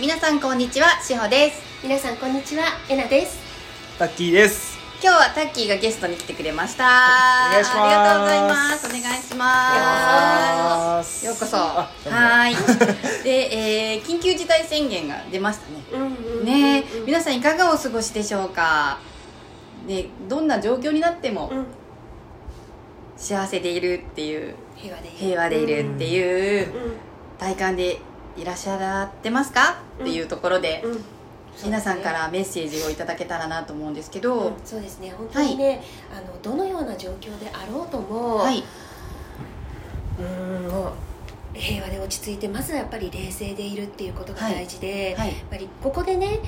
皆さんこんにちはしほです。皆さんこんにちはえなです。タッキーです。今日はタッキーがゲストに来てくれました、お願いします。ありがとうございます。お願いします。ようこそ。はい。で、えー、緊急事態宣言が出ましたね。うんうんねうん皆さんいかがお過ごしでしょうか？ねどんな状況になってもうん。幸せでいるっていう。平和でいる。平和でいるっていううん。体感でいらっしゃってますか？っていうところでうん。うん。皆さんからメッセージをいただけたらなと思うんですけど、うんそうですね。本当にね、あのどのような状況であろうとも、はい。うんもう平和で落ち着いてまずはやっぱり冷静でいるっていうことが大事で、はい。やっぱりここでね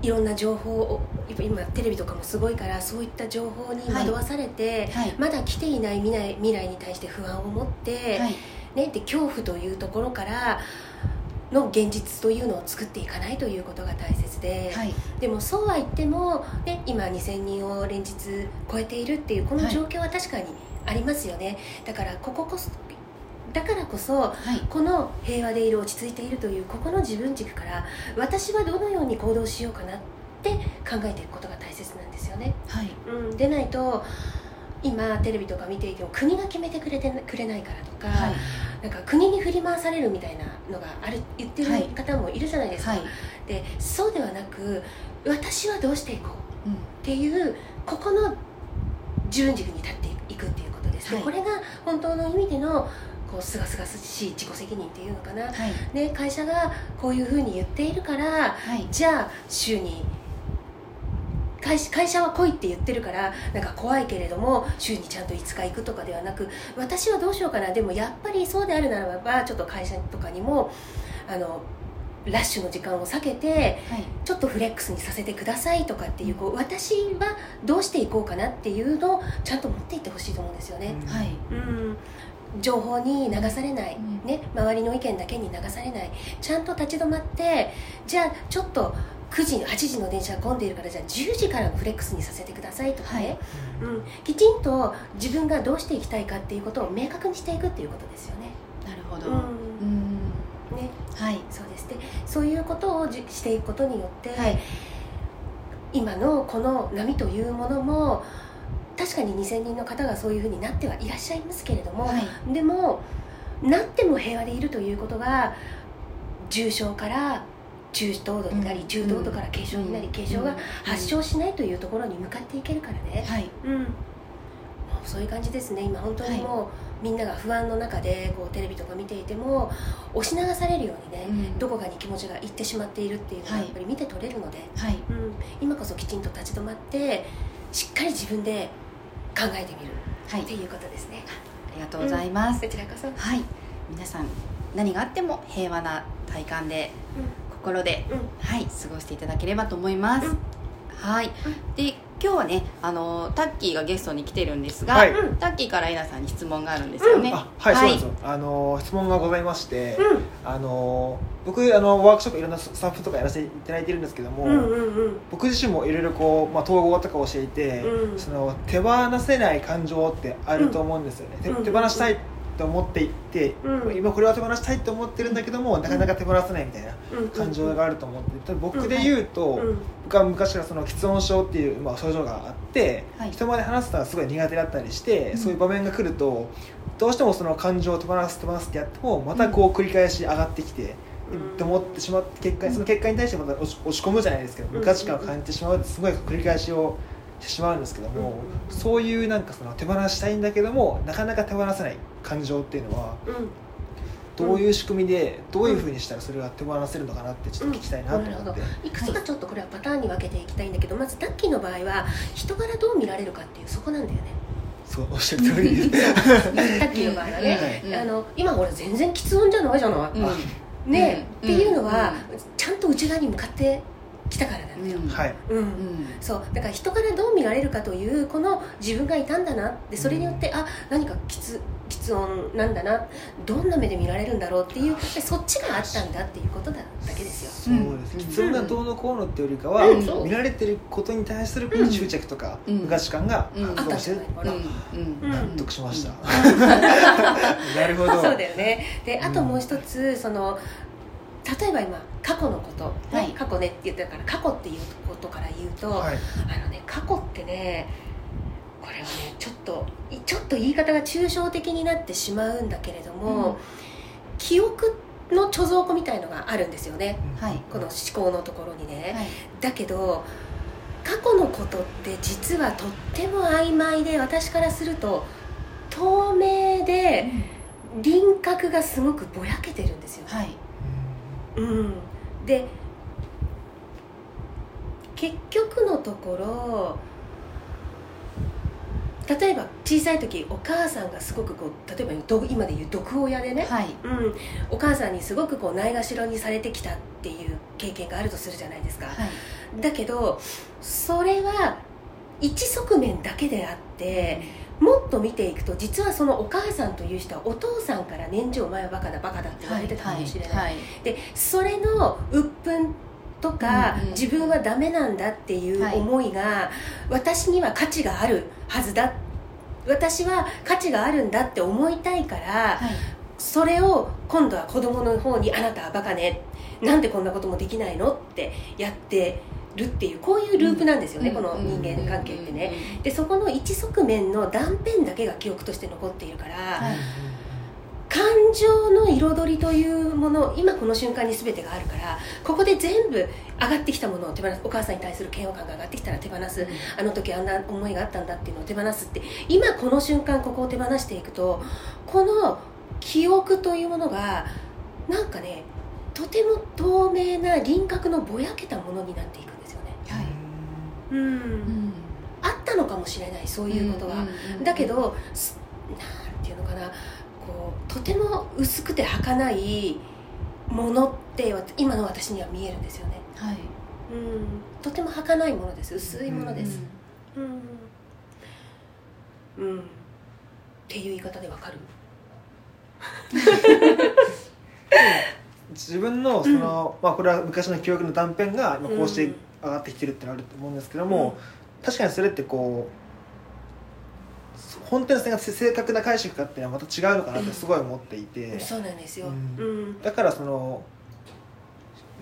いろんな情報を今テレビとかもすごいからそういった情報に惑わされて、はい。まだ来ていない未来未来に対して不安を持って、はい。ね、で恐怖というところからの現実というのを作っていかないということが大切で、はい。でもそうは言っても、ね、今2000人を連日超えているっていうこの状況は確かにありますよね、だからこここそだからこそはい。この平和でいる落ち着いているというここの自分軸から私はどのように行動しようかなって考えていくことが大切なんですよね、はい。うん、でないと今テレビとか見ていても国が決めてくれてくれないからとか、はいなんか国に振り回されるみたいなのがある言ってるはい方もいるじゃないですか、はい。でそうではなく私はどうしていこううんっていうここの自分軸に立っていくっていうことです、ではい。これが本当の意味でのこうすがすがしい自己責任っていうのかな、はい。ね、会社がこういうふうに言っているからはい。じゃあ週に会社会社は来いって言ってるからなんか怖いけれども週にちゃんと5日行くとかではなく私はどうしようかな。でもやっぱりそうであるならばちょっと会社とかにもあのラッシュの時間を避けてはい。ちょっとフレックスにさせてくださいとかっていうこう私はどうしていこうかなっていうのをちゃんと持っていってほしいと思うんですよね。はい。うん。情報に流されない、うん。ね、周りの意見だけに流されない。ちゃんと立ち止まってじゃあちょっと9時8時の電車が混んでいるからじゃあ10時からのフレックスにさせてくださいとかね、うん、きちんと自分がどうしていきたいかっていうことを明確にしていくっていうことですよね。なるほど。うん。うん。ね。はい。そうですでそういうことをじしていくことによって、はい。今のこの波というものも確かに2000人の方がそういうふうになってはいらっしゃいますけれども、はい。でもなっても平和でいるということが重症から中等度になり、うん。中等度から軽症になり、うん。軽症が発症しないというところに向かっていけるからね、はい。うん、そういう感じですね。今本当にもう、みんなが不安の中でこうテレビとか見ていても押し流されるようにね、うん。どこかに気持ちがいってしまっているっていうのがはい。やっぱり見て取れるので、はい。うん、今こそきちんと立ち止まってしっかり自分で考えてみるはい。っていうことですね、ありがとうございます。こちらこそ、はい。皆さん何があっても平和な体感でうんうん。はい過ごしていただければと思います、うん。はい。で今日はねあのタッキーがゲストに来てるんですが、はい。うん。タッキーからエナさんに質問があるんですよね、あはい、そうなんですよ。あの質問がございまして、うん。あの僕あのワークショップいろんなスタッフとかやらせていただいてるんですけども、うんうんうん。僕自身もいろいろこう、まあ、統合とか教えて、うん。その手放せない感情ってあると思うんですよね、手うん。手放したいと思っていて、うん。今これは手放したいと思ってるんだけどもなかなか手放せないみたいなうん感情があると思ってて僕で言うと、うん僕は昔からその喫音症っていう、まあ、症状があって、はい。人前で話すのがすごい苦手だったりして、うん。そういう場面が来るとどうしてもその感情を手放す手放すってやってもまたこう繰り返し上がってきて、うん。って思ってしまって結果その結果に対してまた落ち込むじゃないですけどうん。無価値観を感じてしまうってすごい繰り返しをしてしまうんですけども、うん。そういうなんかその手放したいんだけどもなかなか手放せない感情っていうのはうん。どういう仕組みでどういうふうにしたらそれが手放せるのかなってちょっと聞きたいなとうんなるほ思って。ど。いくつかちょっとこれはパターンに分けていきたいんだけどまずタッキーの場合は人柄どう見られるかっていうそこなんだよね。そうおっしゃる通りで。す。タッキーの場合はね、うんあの今俺全然喫音じゃないじゃない、うんね、うん。っていうのは、うちゃんと内側に向かってきたからなんだよ、うん。はい。うん。うん。そう。だから人からどう見られるかというこの自分がいたんだなでそれによって、あ何かきつ喫音なんだなどんな目で見られるんだろうっていうでそっちがあったんだっていうことだだけですよ。そうです。うん。喫音がどうのこうのってよりかは、うん。見られてることに対するうん。執着とか、うん。無価値観がうん。発動してる。うん。うん。納得しました。う なるほど。そうだよね。であともう一つ、その例えば今過去のこと、ねはい。過去ねって言ったから過去っていうことから言うと、はい。あのね過去ってねこれはねちょっといちょっと言い方が抽象的になってしまうんだけれども、うん。記憶の貯蔵庫みたいのがあるんですよね。はい。この思考のところにね、はい。だけど過去のことって実はとっても曖昧で私からすると透明で輪郭がすごくぼやけてるんですよ、はい。うん、で結局のところ例えば小さい時お母さんがすごくこう例えばど今で言う毒親でね、はい。うん、お母さんにすごくこうないがしろにされてきたっていう経験があるとするじゃないですか、はい。だけどそれは一側面だけであってもっと見ていくと実はそのお母さんという人はお父さんから年中お前はバカだバカだって言われてたかもしれない、はい。でそれの鬱憤とか、うんうん。自分はダメなんだっていうはい。思いが、私には価値があるはずだ。私は価値があるんだって思いたいから、はい。それを今度は子供の方に「あなたはバカね。なんでこんなこともできないの?」ってやってるっていうこういうループなんですよね、この人間関係ってね。でそこの一側面の断片だけが記憶として残っているから、はい感情の彩りというもの今この瞬間に全てがあるからここで全部上がってきたものを手放すお母さんに対する嫌悪感が上がってきたら手放す。あの時あんな思いがあったんだっていうのを手放すって今この瞬間ここを手放していくとこの記憶というものがなんかねとても透明な輪郭のぼやけたものになっていくんですよね。はい。うん、うん。あったのかもしれないそういうことが、んんうん。だけどすなんていうのかなこうとても薄くて儚いものってわ今の私には見えるんですよね。はい。うんとても儚いものです。薄いものです。うん、うん。っていう言い方でわかる。自分のその、まあこれは昔の記憶の断片が今こうしてうん。上がってきてるってのあると思うんですけども、確かにそれってこう本当が正確な解釈かっていうのはまた違うのかなってすごい思っていて、そうなんですよ、うん。うん。だからその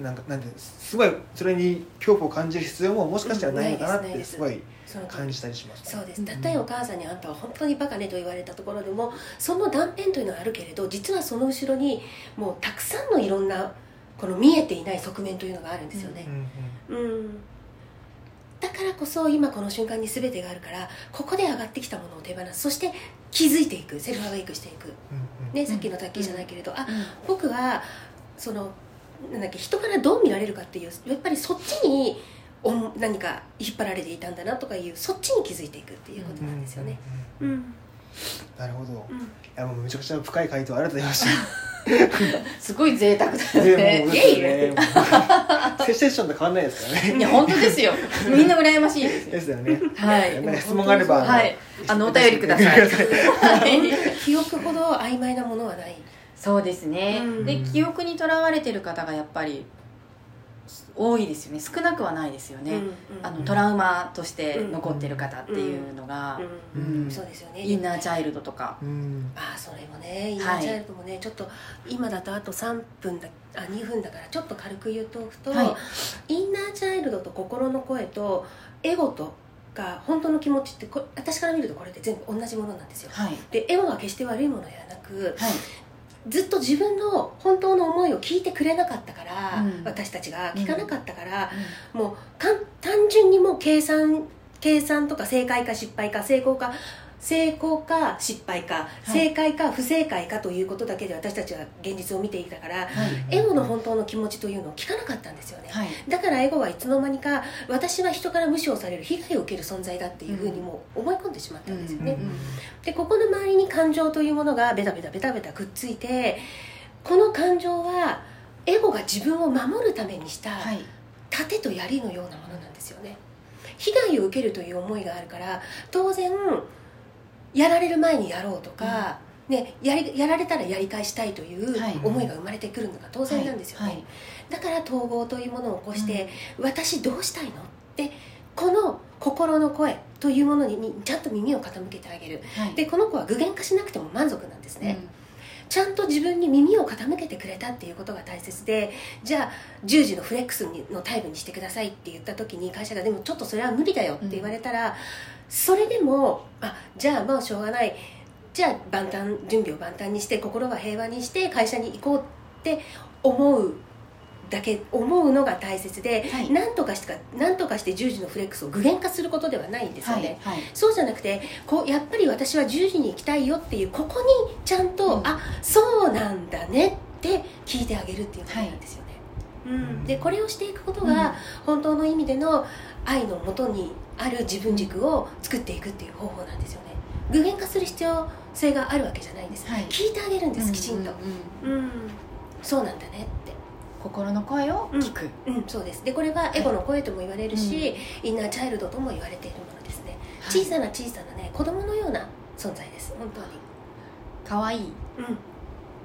なんかなんてすごいそれに恐怖を感じる必要ももしかしたらないのかなってすごい感じたりします、そうです。たとえお母さんにあんたは本当にバカねと言われたところでもその断片というのはあるけれど実はその後ろにもうたくさんのいろんなこの見えていない側面というのがあるんですよね。うんうん。うん、だからこそ今この瞬間に全てがあるからここで上がってきたものを手放す。そして気づいていく。セルフアウェイクしていく、うんね、さっきの卓球じゃないけれど、あうん僕はそのなんだっけ人からどう見られるかっていうやっぱりそっちにお何か引っ張られていたんだなとかいうそっちに気づいていくっていうことなんですよね。なるほど。うん。いやもうめちゃくちゃ深い回答ありがとうございました すごい贅沢だよでね。もういえいですよね。もう セッションと変わんないですからね。いや本当ですよ。みんな羨ましいです。よですよね。はい。質問があれば。はい。あのお便りください。はい。記憶ほど曖昧なものはない。そうですね、うん。で記憶にとらわれてる方がやっぱり多いですよね。少なくはないですよね、うんうん。あのトラウマとして残ってる方っていうのが、そうですよね。インナーチャイルドとか。うん。ああそれもねインナーチャイルドもね、ちょっと今だとあと3分だあ2分だからちょっと軽く言うとくと、はい。インナーチャイルドと心の声とエゴとが本当の気持ちってこ私から見るとこれって全部同じものなんですよ。はい。でエゴは決して悪いものではなくはいずっと自分の本当の思いを聞いてくれなかったから、うん。私たちが聞かなかったから、もうかん単純にもう計算計算とか正解か失敗か成功か成功か失敗か、い。正解か不正解かということだけで私たちは現実を見ていたから、はい。エゴの本当の気持ちというのを聞かなかったんですよね、はい。だからエゴはいつの間にか私は人から無視をされる被害を受ける存在だっていうふうにもう思い込んでしまったんですよね、うん。でここの周りに感情というものがベタベタベタベタくっついてこの感情はエゴが自分を守るためにしたはい。盾と槍のようなものなんですよね。被害を受けるという思いがあるから当然やられる前にやろうとか、ね、やりやられたらやり返したいというはい。思いが生まれてくるのが当然なんですよね、はい。はいだから統合というものを起こして、私どうしたいのってこの心の声というものににちゃんと耳を傾けてあげる。はい。でこの子は具現化しなくても満足なんですね、ちゃんと自分に耳を傾けてくれたっていうことが大切でじゃあ10時のフレックスのタイムにしてくださいって言った時に会社がでもちょっとそれは無理だよって言われたら、それでもあじゃあもうしょうがない。じゃあ万端準備を万端にして心は平和にして会社に行こうって思うだけ思うのが大切で、はい。なんとかしてかなんとかして10時のフレックスを具現化することではないんですよね、はいはい。そうじゃなくてこうやっぱり私は10時に行きたいよっていうここにちゃんと、うん。あそうなんだねって聞いてあげるっていうことなんですよね、うん、でこれをしていくことうん。が本当の意味での愛のもとにある自分軸を作っていくっていう方法なんですよね。具現化する必要性があるわけじゃないんです、はい。聞いてあげるんですきちんと。うううんうん、そうなんだねって。心の声を聞く、うん、そうです。でこれはエゴの声とも言われるし、インナーチャイルドとも言われているものですね、はい。小さな小さなね子供のような存在です。本当に。可愛い。っうん。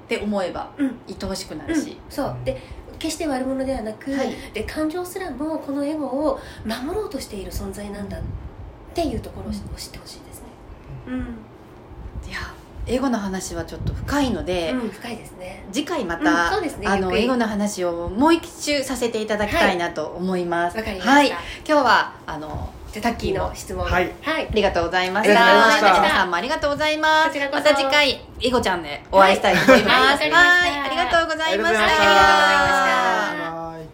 て思えばうん。愛おしくなうん。るし、そうで決して悪者ではなく、はい。で感情すらもこのエゴを守ろうとしている存在なんだっていうところを知ってほしいですね。うん、いや英語の話はちょっと深いので、うん、深いですね。次回まうんた、そうですね。あの英語の話をもう一周させていただきたいなと思います。わかりました、はい。今日はあのじゃあタッキーの質問。はい。はい。ありがとうございました。ありがとうございました。皆さんもありがとうございます。こちらこそ。また次回エゴちゃんでお会いしたいと思います。はい。はいありがとうございました。ありがとうございました。はい